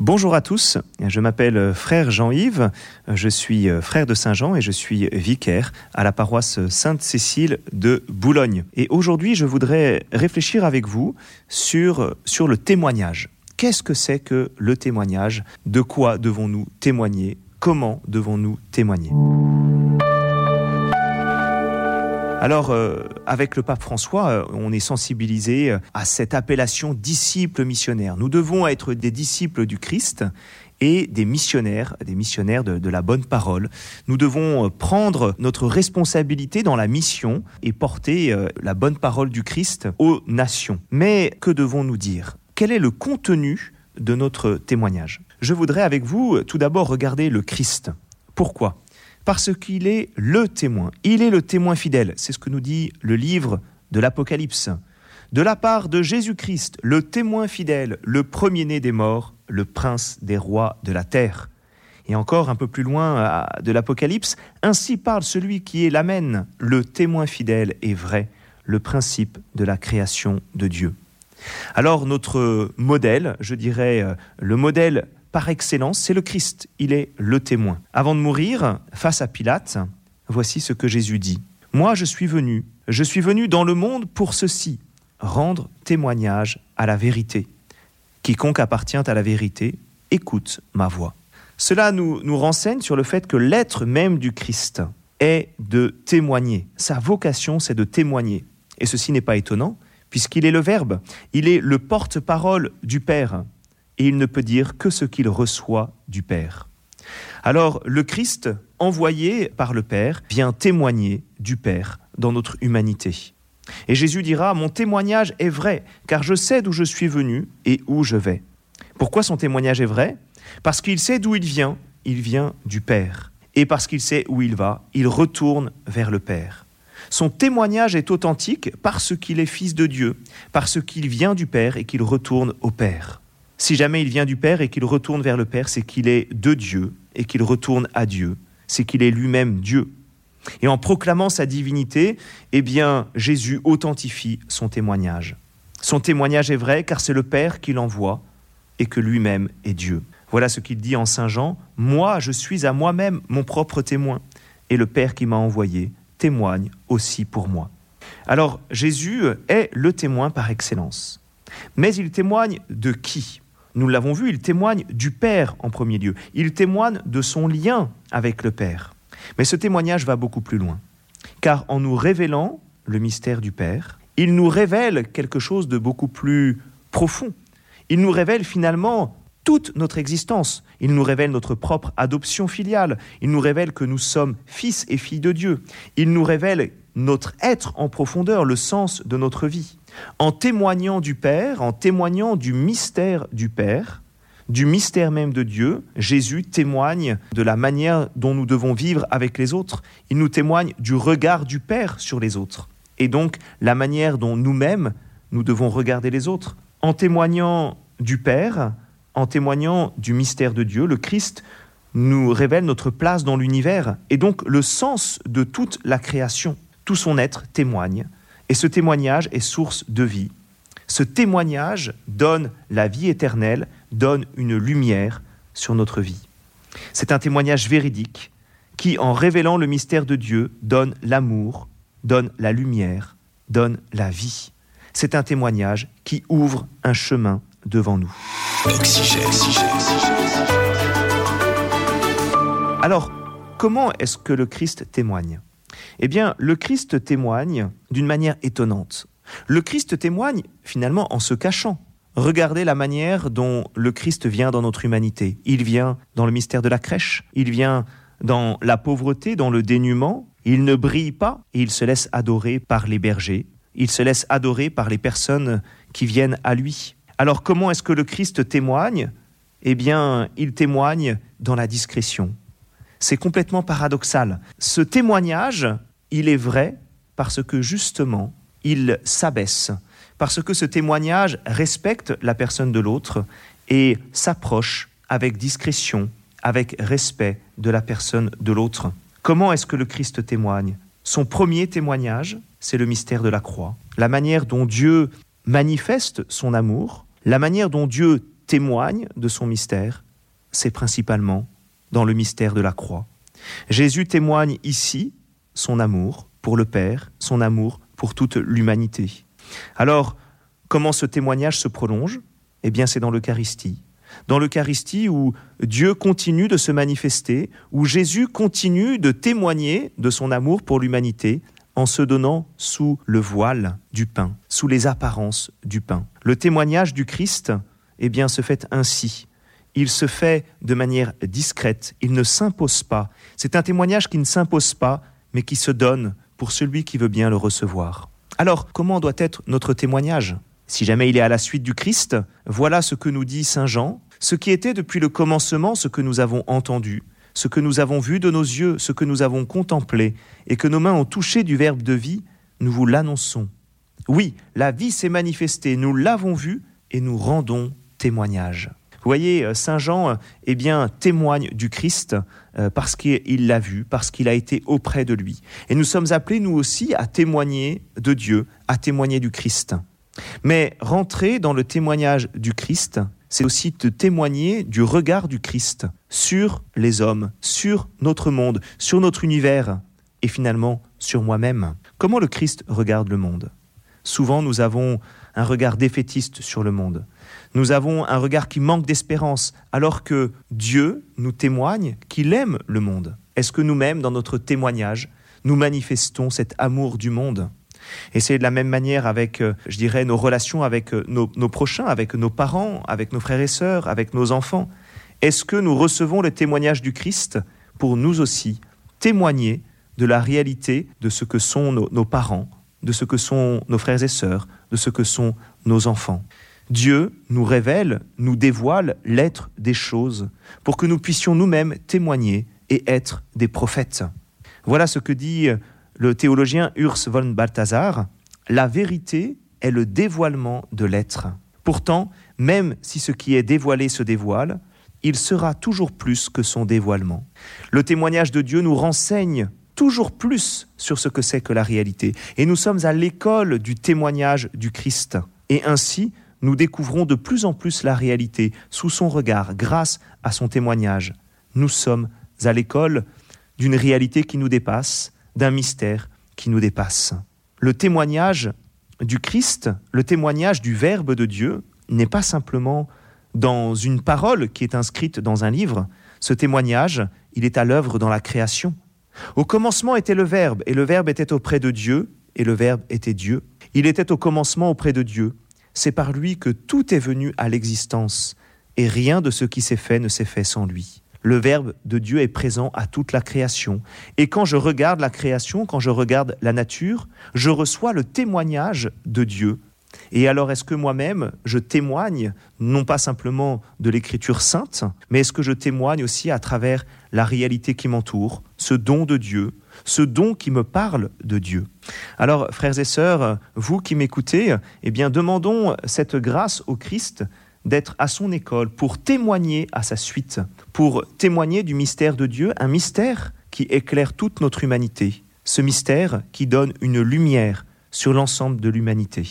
Bonjour à tous, je m'appelle frère Jean-Yves, je suis frère de Saint-Jean et je suis vicaire à la paroisse Sainte-Cécile de Boulogne. Et aujourd'hui, je voudrais réfléchir avec vous sur, sur le témoignage. Qu'est-ce que c'est que le témoignage? De quoi devons-nous témoigner? Comment devons-nous témoigner? Alors, euh, avec le pape François, euh, on est sensibilisé euh, à cette appellation disciple missionnaire. Nous devons être des disciples du Christ et des missionnaires, des missionnaires de, de, la bonne parole. Nous devons prendre notre responsabilité dans la mission et porter la bonne parole du Christ aux nations. Mais que devons-nous dire? Quel est le contenu de notre témoignage? Je voudrais avec vous tout d'abord regarder le Christ. Pourquoi? Parce qu'il est le témoin. Il est le témoin fidèle. C'est ce que nous dit le livre de l'Apocalypse. De la part de Jésus-Christ, le témoin fidèle, le premier-né des morts, le prince des rois de la terre. Et encore un peu plus loin de l'Apocalypse, ainsi parle celui qui est l'Amen, le témoin fidèle et vrai, le principe de la création de Dieu. Alors notre modèle, je dirais euh, le modèle par excellence, c'est le Christ, il est le témoin. Avant de mourir, face à Pilate, voici ce que Jésus dit. Moi je suis venu, je suis venu dans le monde pour ceci, rendre témoignage à la vérité. Quiconque appartient à la vérité, écoute ma voix. Cela nous, renseigne sur le fait que l'être même du Christ est de témoigner. Sa vocation, c'est de témoigner. Et ceci n'est pas étonnant, puisqu'il est le Verbe, il est le porte-parole du Père et il ne peut dire que ce qu'il reçoit du Père. Alors le Christ, envoyé par le Père, vient témoigner du Père dans notre humanité. Et Jésus dira, Mon témoignage est vrai, car je sais d'où je suis venu et où je vais. Pourquoi son témoignage est vrai? Parce qu'il sait d'où il vient, il vient du Père. Et parce qu'il sait où il va, il retourne vers le Père. Son témoignage est authentique parce qu'il est fils de Dieu, parce qu'il vient du Père et qu'il retourne au Père. Si jamais il vient du Père et qu'il retourne vers le Père, c'est qu'il est de Dieu et qu'il retourne à Dieu. C'est qu'il est lui-même Dieu. Et en proclamant sa divinité, eh bien, Jésus authentifie son témoignage. Son témoignage est vrai car c'est le Père qui l'envoie et que lui-même est Dieu. Voilà ce qu'il dit en Saint Jean, Moi, je suis à moi-même mon propre témoin, et le Père qui m'a envoyé témoigne aussi pour moi. Alors Jésus est le témoin par excellence. Mais il témoigne de qui? Nous l'avons vu, il témoigne du Père en premier lieu. Il témoigne de son lien avec le Père. Mais ce témoignage va beaucoup plus loin. Car en nous révélant le mystère du Père, il nous révèle quelque chose de beaucoup plus profond. Il nous révèle finalement toute notre existence. Il nous révèle notre propre adoption filiale. Il nous révèle que nous sommes fils et filles de Dieu. Il nous révèle notre être en profondeur, le sens de notre vie. En témoignant du Père, en témoignant du mystère du Père, du mystère même de Dieu, Jésus témoigne de la manière dont nous devons vivre avec les autres. Il nous témoigne du regard du Père sur les autres. Et donc la manière dont nous-mêmes, nous devons regarder les autres. En témoignant du Père, en témoignant du mystère de Dieu, le Christ nous révèle notre place dans l'univers et donc le sens de toute la création. Tout son être témoigne et ce témoignage est source de vie. Ce témoignage donne la vie éternelle, donne une lumière sur notre vie. C'est un témoignage véridique qui, en révélant le mystère de Dieu, donne l'amour, donne la lumière, donne la vie. C'est un témoignage qui ouvre un chemin devant nous. Alors, comment est-ce que le Christ témoigne? Eh bien, le Christ témoigne d'une manière étonnante. Le Christ témoigne finalement en se cachant. Regardez la manière dont le Christ vient dans notre humanité. Il vient dans le mystère de la crèche, il vient dans la pauvreté, dans le dénuement, il ne brille pas et il se laisse adorer par les bergers, il se laisse adorer par les personnes qui viennent à lui. Alors comment est-ce que le Christ témoigne? Eh bien, il témoigne dans la discrétion, c'est complètement paradoxal. Ce témoignage, il est vrai parce que justement, il s'abaisse, parce que ce témoignage respecte la personne de l'autre et s'approche avec discrétion, avec respect de la personne de l'autre. Comment est-ce que le Christ témoigne? Son premier témoignage, c'est le mystère de la croix, la manière dont Dieu manifeste son amour, la manière dont Dieu témoigne de son mystère, c'est principalement dans le mystère de la croix. Jésus témoigne ici son amour pour le Père, son amour pour toute l'humanité. Alors, comment ce témoignage se prolonge? Eh bien, c'est dans l'Eucharistie. Dans l'Eucharistie où Dieu continue de se manifester, où Jésus continue de témoigner de son amour pour l'humanité en se donnant sous le voile du pain, sous les apparences du pain. Le témoignage du Christ, eh bien, se fait ainsi. Il se fait de manière discrète, il ne s'impose pas. C'est un témoignage qui ne s'impose pas, mais qui se donne pour celui qui veut bien le recevoir. Alors, comment doit être notre témoignage Si jamais il est à la suite du Christ, voilà ce que nous dit Saint Jean, ce qui était depuis le commencement ce que nous avons entendu, ce que nous avons vu de nos yeux, ce que nous avons contemplé, et que nos mains ont touché du Verbe de vie, nous vous l'annonçons. Oui, la vie s'est manifestée, nous l'avons vue, et nous rendons témoignage. Vous voyez, euh, Saint Jean eh bien, témoigne du Christ euh, parce qu'il l'a vu, parce qu'il a été auprès de lui. Et nous sommes appelés, nous aussi, à témoigner de Dieu, à témoigner du Christ. Mais rentrer dans le témoignage du Christ, c'est aussi de témoigner du regard du Christ sur les hommes, sur notre monde, sur notre univers et finalement sur moi-même. Comment le Christ regarde le monde? Souvent nous avons un regard défaitiste sur le monde. Nous avons un regard qui manque d'espérance alors que Dieu nous témoigne qu'il aime le monde. Est-ce que nous-mêmes, dans notre témoignage, nous manifestons cet amour du monde? Et c'est de la même manière avec, euh, je dirais, nos relations avec euh, nos, prochains, avec nos parents, avec nos frères et sœurs, avec nos enfants. Est-ce que nous recevons le témoignage du Christ pour nous aussi témoigner de la réalité de ce que sont nos, parents, de ce que sont nos frères et sœurs, de ce que sont nos enfants Dieu nous révèle, nous dévoile l'être des choses pour que nous puissions nous-mêmes témoigner et être des prophètes. Voilà ce que dit le théologien Urs von Balthasar, la vérité est le dévoilement de l'être. Pourtant, même si ce qui est dévoilé se dévoile, il sera toujours plus que son dévoilement. Le témoignage de Dieu nous renseigne toujours plus sur ce que c'est que la réalité. Et nous sommes à l'école du témoignage du Christ. Et ainsi, nous découvrons de plus en plus la réalité sous son regard, grâce à son témoignage. Nous sommes à l'école d'une réalité qui nous dépasse, d'un mystère qui nous dépasse. Le témoignage du Christ, le témoignage du Verbe de Dieu, n'est pas simplement dans une parole qui est inscrite dans un livre. Ce témoignage, il est à l'œuvre dans la création. Au commencement était le Verbe, et le Verbe était auprès de Dieu, et le Verbe était Dieu. Il était au commencement auprès de Dieu. C'est par lui que tout est venu à l'existence, et rien de ce qui s'est fait ne s'est fait sans lui. Le Verbe de Dieu est présent à toute la création. Et quand je regarde la création, quand je regarde la nature, je reçois le témoignage de Dieu. Et alors est-ce que moi-même, je témoigne, non pas simplement de l'écriture sainte, mais est-ce que je témoigne aussi à travers la réalité qui m'entoure, ce don de Dieu, ce don qui me parle de Dieu? Alors, frères et sœurs, vous qui m'écoutez, eh bien, demandons cette grâce au Christ d'être à son école pour témoigner à sa suite, pour témoigner du mystère de Dieu, un mystère qui éclaire toute notre humanité, ce mystère qui donne une lumière sur l'ensemble de l'humanité.